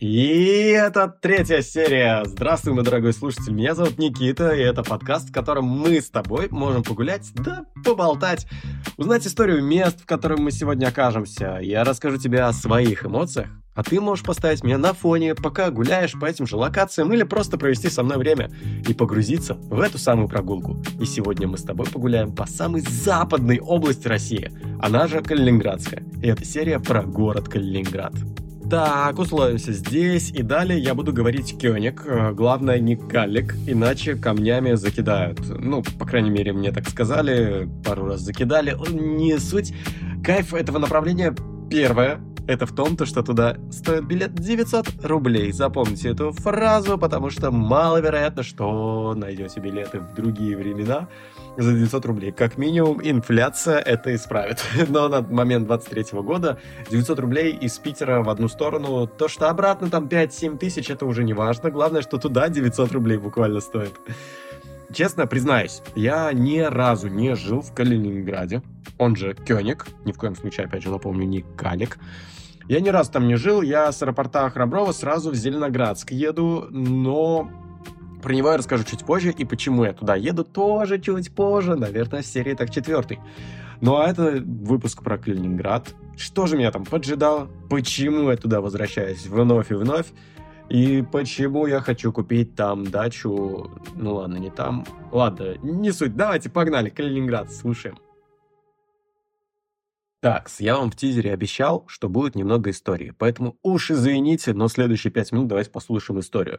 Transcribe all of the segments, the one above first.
И это третья серия. Здравствуй, мой дорогой слушатель. Меня зовут Никита, и это подкаст, в котором мы с тобой можем погулять, да поболтать, узнать историю мест, в которых мы сегодня окажемся. Я расскажу тебе о своих эмоциях, а ты можешь поставить меня на фоне, пока гуляешь по этим же локациям, или просто провести со мной время и погрузиться в эту самую прогулку. И сегодня мы с тобой погуляем по самой западной области России, она же Калининградская. И это серия про город Калининград. Так, условимся здесь, и далее я буду говорить Кёник, э, главное не Калик, иначе камнями закидают. Ну, по крайней мере, мне так сказали, пару раз закидали. Не суть. Кайф этого направления первое, это в том, то, что туда стоит билет 900 рублей. Запомните эту фразу, потому что маловероятно, что найдете билеты в другие времена за 900 рублей. Как минимум, инфляция это исправит. Но на момент 23 года 900 рублей из Питера в одну сторону, то, что обратно там 5-7 тысяч, это уже не важно. Главное, что туда 900 рублей буквально стоит. Честно признаюсь, я ни разу не жил в Калининграде, он же Кёник, ни в коем случае, опять же, напомню, не Калик. Я ни разу там не жил, я с аэропорта Храброва сразу в Зеленоградск еду, но про него я расскажу чуть позже, и почему я туда еду тоже чуть позже, наверное, в серии так четвертый. Ну а это выпуск про Калининград. Что же меня там поджидало? Почему я туда возвращаюсь вновь и вновь? И почему я хочу купить там дачу? Ну ладно, не там. Ладно, не суть. Давайте, погнали. Калининград, слушаем. Так, я вам в тизере обещал, что будет немного истории, поэтому уж извините, но следующие пять минут давайте послушаем историю.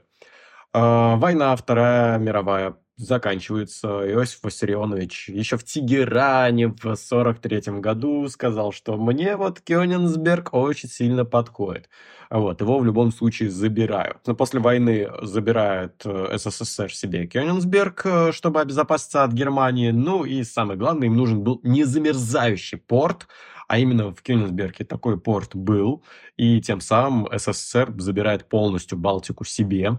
А, война Вторая мировая заканчивается. Иосиф Виссарионович еще в Тегеране в 43 году сказал, что мне вот Кёнигсберг очень сильно подходит. Вот, его в любом случае забирают. Но после войны забирает э, СССР себе Кёнигсберг, э, чтобы обезопаситься от Германии. Ну и самое главное, им нужен был незамерзающий порт, а именно в Кёнигсберге такой порт был, и тем самым СССР забирает полностью Балтику себе.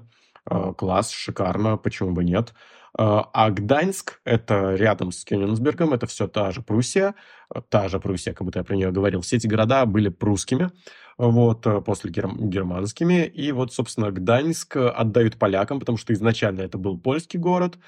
Э, класс, шикарно, почему бы нет. Э, а Гданьск, это рядом с Кёнигсбергом, это все та же Пруссия, э, та же Пруссия, как будто я про нее говорил. Все эти города были прусскими, вот, после гер- германскими. И вот, собственно, Гданьск отдают полякам, потому что изначально это был польский город.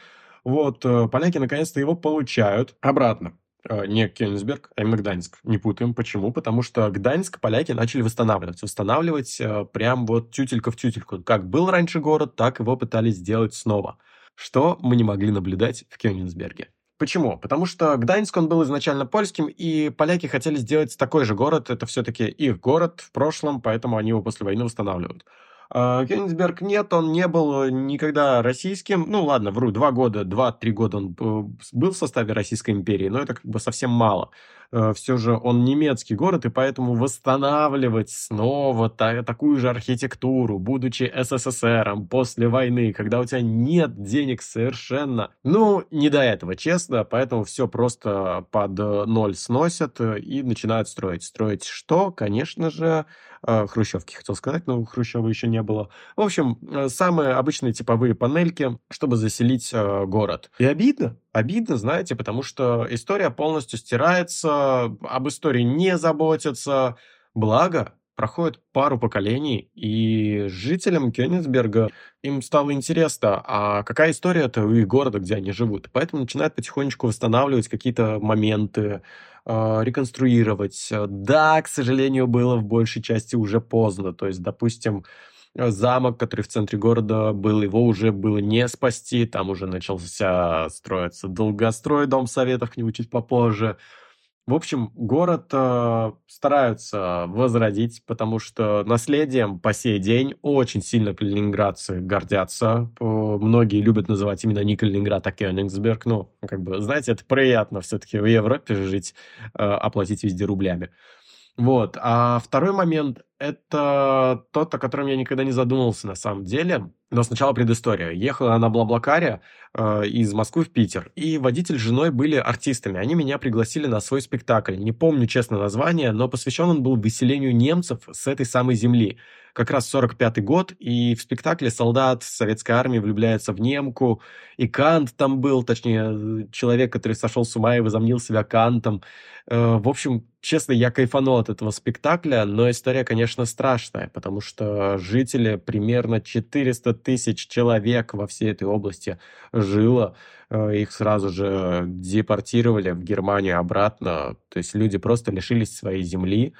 Вот, поляки наконец-то его получают обратно. Э, не Кёнигсберг, а именно Гданьск. Не путаем. Почему? Потому что Гданьск поляки начали восстанавливать. Восстанавливать э, прям вот тютелька в тютельку. Как был раньше город, так его пытались сделать снова. Что мы не могли наблюдать в Кёнигсберге. Почему? Потому что Гданьск, он был изначально польским, и поляки хотели сделать такой же город. Это все-таки их город в прошлом, поэтому они его после войны восстанавливают. А, Кёнигсберг нет, он не был никогда российским. Ну ладно, вру, два года, два-три года он э, был в составе Российской империи, но это как бы совсем мало. Э, все же он немецкий город, и поэтому восстанавливать снова та, такую же архитектуру, будучи СССРом после войны, когда у тебя нет денег совершенно, ну, не до этого, честно, поэтому все просто под ноль сносят и начинают строить. Строить что? Конечно же, э, хрущевки, хотел сказать, но Хрущева еще не было. В общем, э, самые обычные типовые панельки, чтобы заселить город. И обидно, обидно, знаете, потому что история полностью стирается, об истории не заботятся. Благо, проходит пару поколений, и жителям Кёнигсберга им стало интересно, а какая история это их города, где они живут. Поэтому начинают потихонечку восстанавливать какие-то моменты, а, реконструировать. Да, к сожалению, было в большей части уже поздно. То есть, допустим, Э, замок, который в центре города был, его уже было не спасти, там уже начался строиться долгострой, дом советов, к нему чуть попозже. В общем, город э, стараются возродить, потому что наследием по сей день очень сильно калининградцы гордятся. Многие любят называть именно не Калининград, а Кёнигсберг. Ну, как бы, знаете, это приятно все-таки в Европе жить, э, оплатить везде рублями. Вот. А второй момент – это тот, о котором я никогда не задумывался на самом деле. Но сначала предыстория. Ехала на Блаблакаре э, из Москвы в Питер, и водитель с женой были артистами. Они меня пригласили на свой спектакль. Не помню, честно, название, но посвящен он был выселению немцев с этой самой земли. Как раз 45-й год, и в спектакле солдат советской армии влюбляется в немку, и Кант там был, точнее, человек, который сошел с ума и возомнил себя Кантом. Э, в общем, честно, я кайфанул от этого спектакля, но история, конечно, страшная, потому что жители, примерно 400 тысяч человек во всей этой области жило, э, их сразу же депортировали в Германию обратно, то есть люди просто лишились своей земли,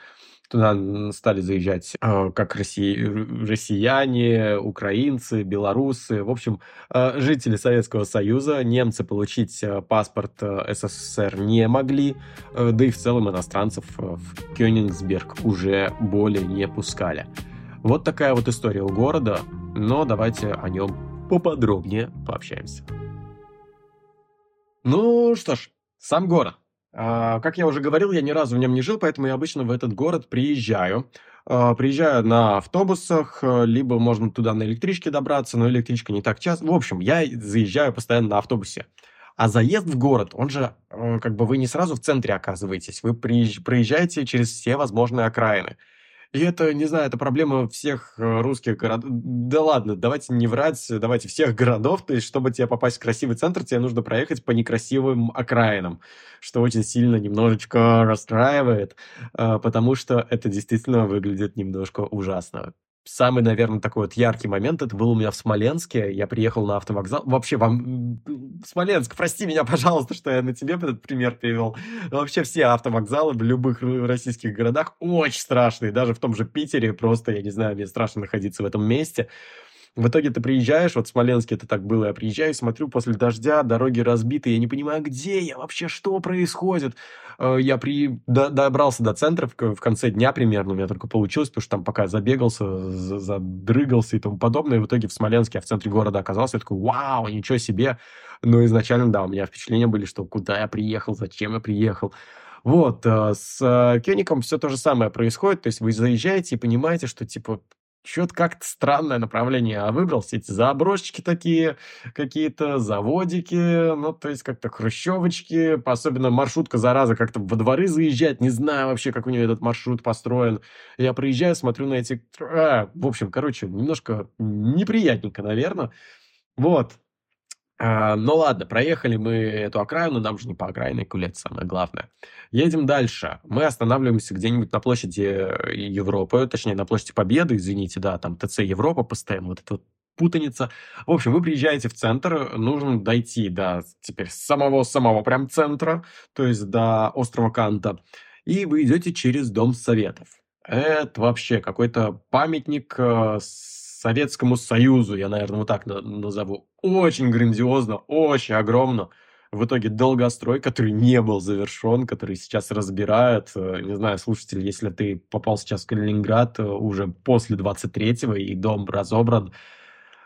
Туда стали заезжать э, как росси... россияне, украинцы, белорусы, в общем, э, жители Советского Союза. Немцы получить паспорт СССР не могли, да и в целом иностранцев в Кёнигсберг уже более не пускали. Вот такая вот история у города, но давайте о нем поподробнее пообщаемся. Ну что ж, сам город. А, как я уже говорил, я ни разу в нем не жил, поэтому я обычно в этот город приезжаю. А, приезжаю на автобусах, либо можно туда на электричке добраться, но электричка не так часто. В общем, я заезжаю постоянно на автобусе. А заезд в город, он же, э, как бы вы не сразу в центре оказываетесь, вы проезжаете через все возможные окраины. И это, не знаю, это проблема всех э, русских городов. Да ладно, давайте не врать, давайте всех городов. То есть, чтобы тебе попасть в красивый центр, тебе нужно проехать по некрасивым окраинам, что очень сильно немножечко расстраивает, э, потому что это действительно выглядит немножко ужасно. Самый, наверное, такой вот яркий момент, это был у меня в Смоленске. Я приехал на автовокзал. Вообще, вам... Смоленск, прости меня, пожалуйста, что я на тебе этот пример привел. Вообще все автовокзалы в любых российских городах очень страшные. Даже в том же Питере просто, я не знаю, мне страшно находиться в этом месте. В итоге ты приезжаешь, вот в Смоленске это так было, я приезжаю, смотрю, после дождя дороги разбиты, я не понимаю, где я вообще, что происходит. Э, я при... добрался до центра в, конце дня примерно, у меня только получилось, потому что там пока забегался, задрыгался и тому подобное, и в итоге в Смоленске, я в центре города оказался, я такой, вау, ничего себе. Но изначально, да, у меня впечатления были, что куда я приехал, зачем я приехал. Вот, э, с э, Кёником все то же самое происходит, то есть вы заезжаете и понимаете, что, типа, что-то как-то странное направление а выбрал. Все эти заброшечки такие, какие-то заводики, ну, то есть как-то хрущевочки. Особенно маршрутка, зараза, как-то во дворы заезжать. Не знаю вообще, как у нее этот маршрут построен. Я проезжаю, смотрю на эти... А, в общем, короче, немножко неприятненько, наверное. Вот. А, ну ладно, проехали мы эту окраину, нам же не по окраине гулять, самое главное. Едем дальше. Мы останавливаемся где-нибудь на площади э, Европы, точнее, на площади Победы, извините, да, там ТЦ Европа постоянно, вот эта вот путаница. В общем, вы приезжаете в центр, нужно дойти до теперь самого-самого прям центра, то есть до острова Канта, и вы идете через Дом Советов. Это вообще какой-то памятник э, Советскому Союзу, я, наверное, вот так назову. Очень грандиозно, очень огромно. В итоге долгострой, который не был завершен, который сейчас разбирают. Э, не знаю, слушатель, если ты попал сейчас в Калининград э, уже после 23-го и дом разобран,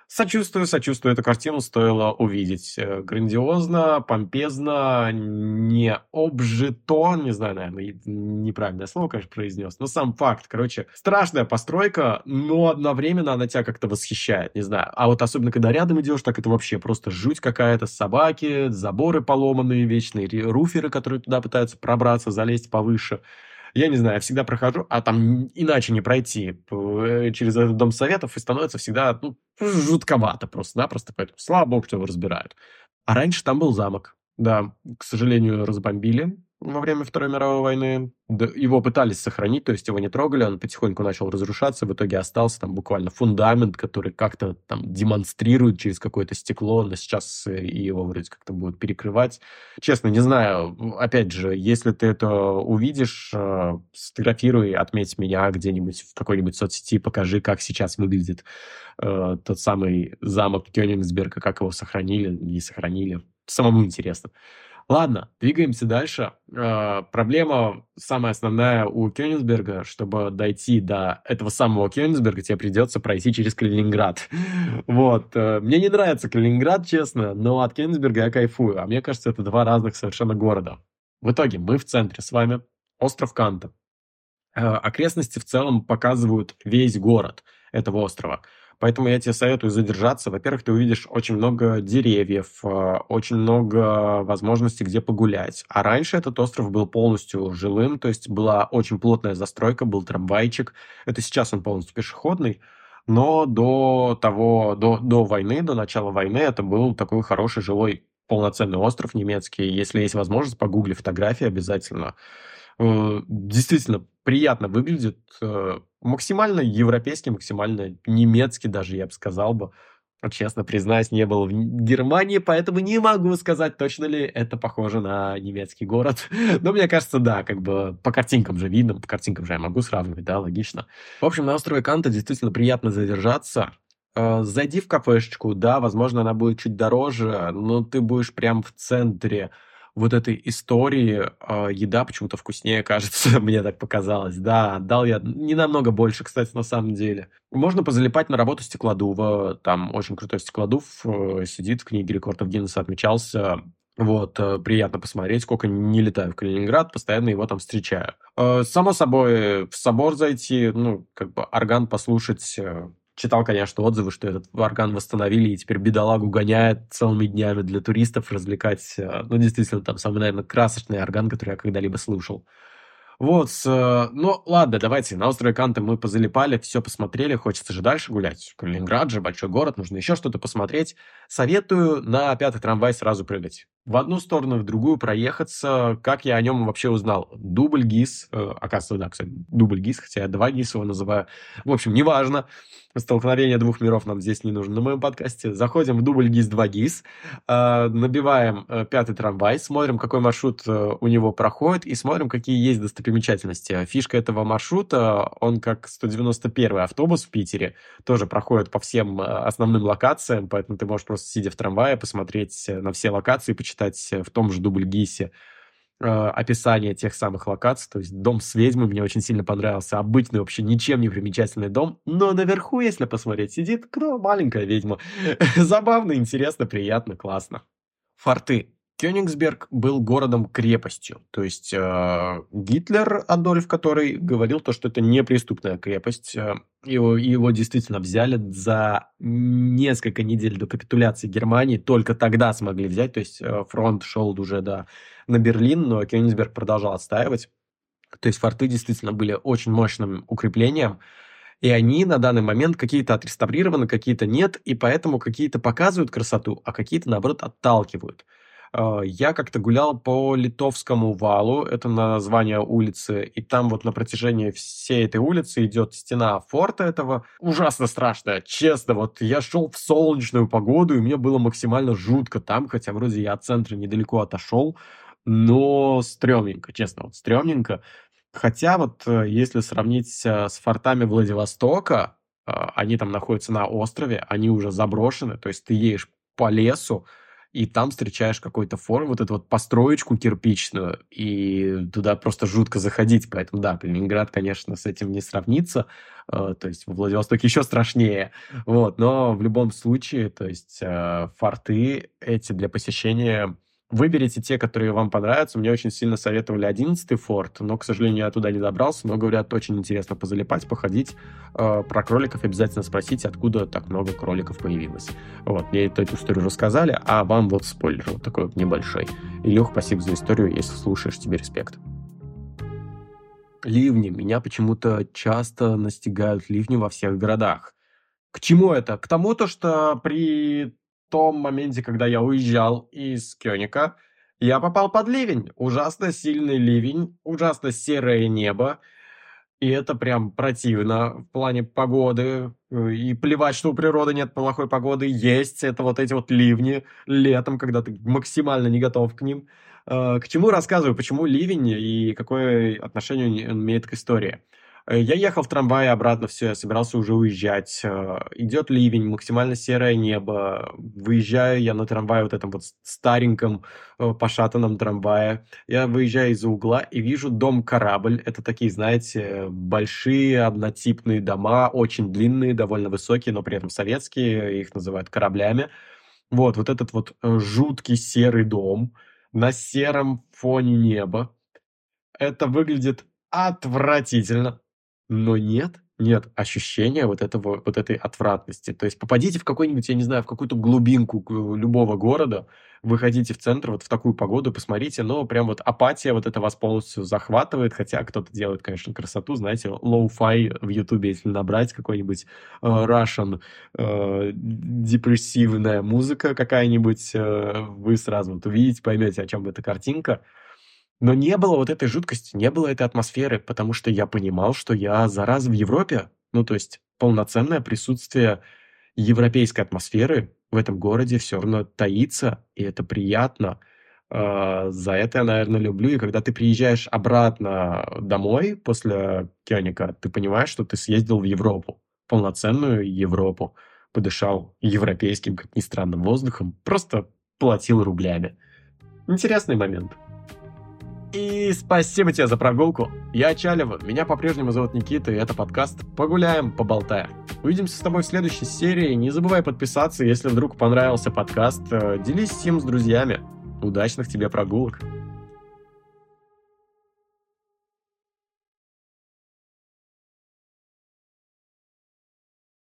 Сочувствую, сочувствую. Эту картину стоило увидеть. Э, грандиозно, помпезно, не обжито, не знаю, наверное, неправильное слово, конечно, произнес, но сам факт, короче, страшная постройка, но одновременно она тебя как-то восхищает, не знаю. А вот особенно, когда рядом идешь, так это вообще просто жуть какая-то, собаки, заборы поломанные, вечные руферы, которые туда пытаются пробраться, залезть повыше. Я не знаю, всегда прохожу, а там иначе не пройти э, через этот дом советов, и становится всегда ну, жутковато просто-напросто, поэтому слава богу, что его разбирают. А раньше там был замок. Да, к сожалению, разбомбили во время Второй мировой войны. Его пытались сохранить, то есть его не трогали, он потихоньку начал разрушаться, в итоге остался там буквально фундамент, который как-то там демонстрирует через какое-то стекло, но сейчас его вроде как-то будут перекрывать. Честно, не знаю, опять же, если ты это увидишь, э, сфотографируй, отметь меня где-нибудь в какой-нибудь соцсети, покажи, как сейчас выглядит э, тот самый замок Кёнигсберга, как его сохранили, не сохранили. Самому интересно. Ладно, двигаемся дальше. Э, проблема самая основная у Кёнигсберга, чтобы дойти до этого самого Кёнигсберга, тебе придется пройти через Калининград. Вот. Э, мне не нравится Калининград, честно, но от Кёнигсберга я кайфую. А мне кажется, это два разных совершенно города. В итоге мы в центре с вами. Остров Канта. Э, окрестности в целом показывают весь город этого острова. Поэтому я тебе советую задержаться. Во-первых, ты увидишь очень много деревьев, э, очень много возможностей, где погулять. А раньше этот остров был полностью жилым, то есть была очень плотная застройка, был трамвайчик. Это сейчас он полностью пешеходный. Но до того, до, до войны, до начала войны, это был такой хороший жилой полноценный остров немецкий. Если есть возможность, погугли фотографии обязательно. Э, действительно приятно выглядит. Э, максимально европейский, максимально немецкий даже, я бы сказал бы. Честно признаюсь, не был в Германии, поэтому не могу сказать, точно ли это похоже на немецкий город. Но мне кажется, да, как бы по картинкам же видно, по картинкам же я могу сравнивать, да, логично. В общем, на острове Канта действительно приятно задержаться. Э, зайди в кафешечку, да, возможно, она будет чуть дороже, но ты будешь прям в центре вот этой истории э, еда почему-то вкуснее кажется, мне так показалось. Да, дал я не намного больше, кстати, на самом деле. Можно позалипать на работу стеклодува. Там очень крутой стеклодув э, сидит, в книге рекордов Гиннесса отмечался. Вот, э, приятно посмотреть, сколько не летаю в Калининград, постоянно его там встречаю. Э, само собой, в собор зайти, ну, как бы орган послушать э, Читал, конечно, отзывы, что этот орган восстановили, и теперь бедолагу гоняет целыми днями для туристов развлекать. Э, ну, действительно, там самый, наверное, красочный орган, который я когда-либо слушал. Вот, э, ну ладно, давайте, на острове Канты мы позалипали, все посмотрели, хочется же дальше гулять. Калининград же, большой город, нужно еще что-то посмотреть. Советую на пятый трамвай сразу прыгать. В одну сторону, в другую проехаться. Как я о нем вообще узнал? Дубль ГИС, э, оказывается, да, кстати, дубль ГИС, хотя я два ГИС его называю. В общем, неважно. Столкновение двух миров нам здесь не нужно на моем подкасте. Заходим в дубль ГИС 2 ГИС, э, набиваем э, пятый трамвай, смотрим, какой маршрут э, у него проходит, и смотрим, какие есть достопримечательности. Фишка этого маршрута, он как 191 автобус в Питере, тоже проходит по всем основным локациям, поэтому ты можешь просто, сидя в трамвае, посмотреть на все локации, почитать в том же дубль ГИСе э, описание тех самых локаций. То есть дом с ведьмой мне очень сильно понравился. Обычный, вообще ничем не примечательный дом. Но наверху, если посмотреть, сидит кто? Маленькая ведьма. Забавно, интересно, приятно, классно. Форты. Кёнигсберг был городом-крепостью. То есть э, Гитлер, Адольф, который говорил то, что это неприступная крепость. Э, его, его действительно взяли за несколько недель до капитуляции Германии. Только тогда смогли взять. То есть э, фронт шел уже до, на Берлин, но Кёнигсберг продолжал отстаивать. То есть форты действительно были очень мощным укреплением. И они на данный момент какие-то отреставрированы, какие-то нет, и поэтому какие-то показывают красоту, а какие-то, наоборот, отталкивают. А, я как-то гулял по Литовскому валу, это название улицы, и там вот на протяжении всей этой улицы идет стена форта этого. Ужасно страшно, честно. Вот я шел в солнечную погоду, и мне было максимально жутко там, хотя вроде я от центра недалеко отошел, но стрёмненько, честно, вот стрёмненько. Хотя вот э, если сравнить э, с фортами Владивостока, они там находятся на острове, они уже заброшены, то есть ты едешь по лесу, и там встречаешь какой-то форм, вот эту вот построечку кирпичную, и туда просто жутко заходить. Поэтому, да, Калининград, конечно, с этим не сравнится. Э, то есть во Владивостоке еще страшнее. Вот, но в любом случае, то есть э, форты эти для посещения Выберите те, которые вам понравятся. Мне очень сильно советовали 11 форт, но, к сожалению, я туда не добрался. Но, говорят, очень интересно позалипать, походить. Э, про кроликов обязательно спросите, откуда так много кроликов появилось. Вот, мне эту, эту историю рассказали, а вам вот спойлер вот такой небольшой. Илюх, спасибо за историю, если слушаешь, тебе респект. Ливни. Меня почему-то часто настигают ливни во всех городах. К чему это? К тому, то, что при том моменте, когда я уезжал из Кёника, я попал под ливень. Ужасно сильный ливень, ужасно серое небо. И это прям противно в плане погоды. И плевать, что у природы нет плохой погоды. Есть это вот эти вот ливни летом, когда ты максимально не готов к ним. Э, к чему рассказываю, почему ливень и какое отношение он имеет к истории. Э, я ехал в трамвае обратно, все, я собирался уже уезжать. Э, идет ливень, максимально серое небо. Выезжаю я на трамвае, вот этом вот стареньком э, пошатанном трамвае. Я выезжаю из-за угла и вижу дом-корабль. Это такие, знаете, большие однотипные дома, очень длинные, довольно высокие, но при этом советские. Их называют кораблями. Вот, вот этот вот жуткий серый дом на сером фоне неба. Это выглядит отвратительно. Но нет, нет ощущения вот этого, вот этой отвратности. То есть попадите в какой-нибудь, я не знаю, в какую-то глубинку любого города, выходите в центр вот в такую погоду, посмотрите, но прям вот апатия вот это вас полностью захватывает, хотя кто-то делает, конечно, красоту, знаете, low-fi в ютубе, если набрать какой-нибудь э, Russian э, депрессивная музыка какая-нибудь, э, вы сразу вот увидите, поймете, о чем эта картинка. Но не было вот этой жуткости, не было этой атмосферы, потому что я понимал, что я зараза в Европе. Ну, то есть полноценное присутствие европейской атмосферы в этом городе все равно таится, и это приятно. А, за это я, наверное, люблю. И когда ты приезжаешь обратно домой после Кёника, ты понимаешь, что ты съездил в Европу, полноценную Европу, подышал европейским, как ни странно, воздухом, просто платил рублями. Интересный момент. И спасибо тебе за прогулку. Я Чалева, меня по-прежнему зовут Никита, и это подкаст «Погуляем, поболтаем». Увидимся с тобой в следующей серии. Не забывай подписаться, если вдруг понравился подкаст. Э, делись им с друзьями. Удачных тебе прогулок!